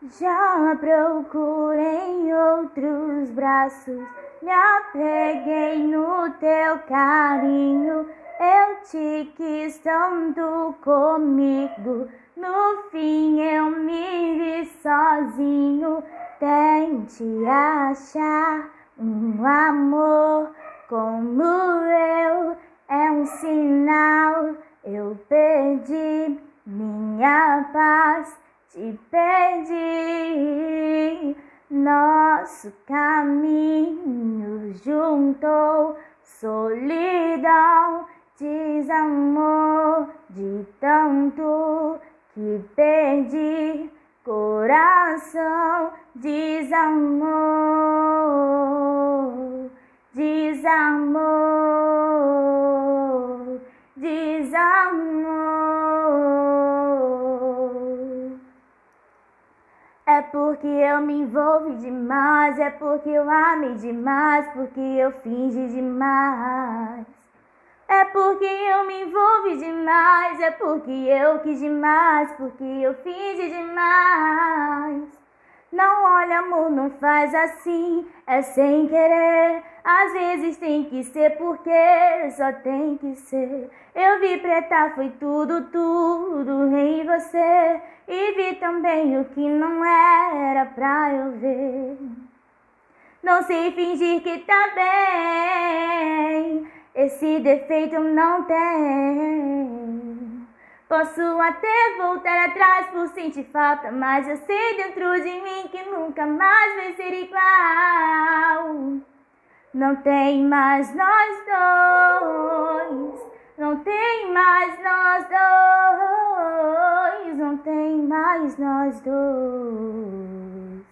Já procurei outros braços, me apeguei no teu carinho. Eu te quis tanto comigo, no fim eu me vi sozinho. Tente achar um amor como eu, é um sinal. Eu perdi minha paz te perdi. Nosso caminho juntou solidão, desamor de tanto que perdi. Coração, desamor, É porque eu me envolvi demais, é porque eu amei demais, porque eu fingi demais. É porque eu me envolvi demais, é porque eu quis demais, porque eu fingi demais. Não olha, amor, não faz assim, é sem querer. Às vezes tem que ser porque só tem que ser. Eu vi preta, foi tudo, tudo em você. E vi também o que não era pra eu ver. Não sei fingir que tá bem, esse defeito não tem. Posso até voltar atrás por sentir falta, mas eu sei dentro de mim que nunca mais vai ser igual. Não tem mais nós dois, não tem mais nós dois, não tem mais nós dois.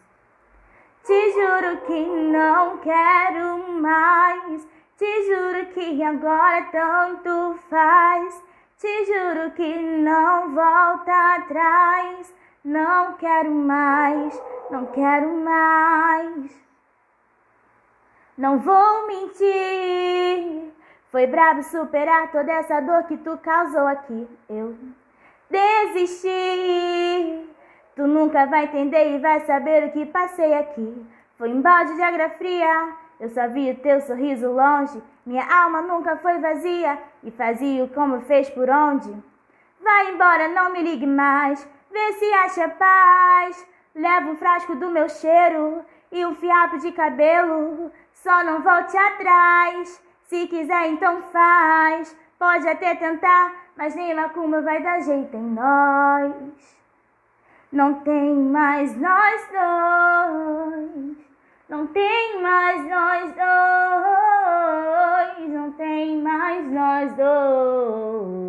Te juro que não quero mais, te juro que agora tanto faz. Te juro que não volta atrás. Não quero mais, não quero mais. Não vou mentir. Foi brabo superar toda essa dor que tu causou aqui. Eu desisti. Tu nunca vai entender e vai saber o que passei aqui. Foi um balde de água fria. Eu o teu sorriso longe. Minha alma nunca foi vazia e fazia como fez por onde. Vai embora, não me ligue mais. Vê se acha paz. Leva um frasco do meu cheiro e um fiapo de cabelo. Só não volte atrás. Se quiser, então faz. Pode até tentar, mas nem macumba vai dar jeito em nós. Não tem mais nós dois. Não tem mais nós dois, não tem mais nós dois.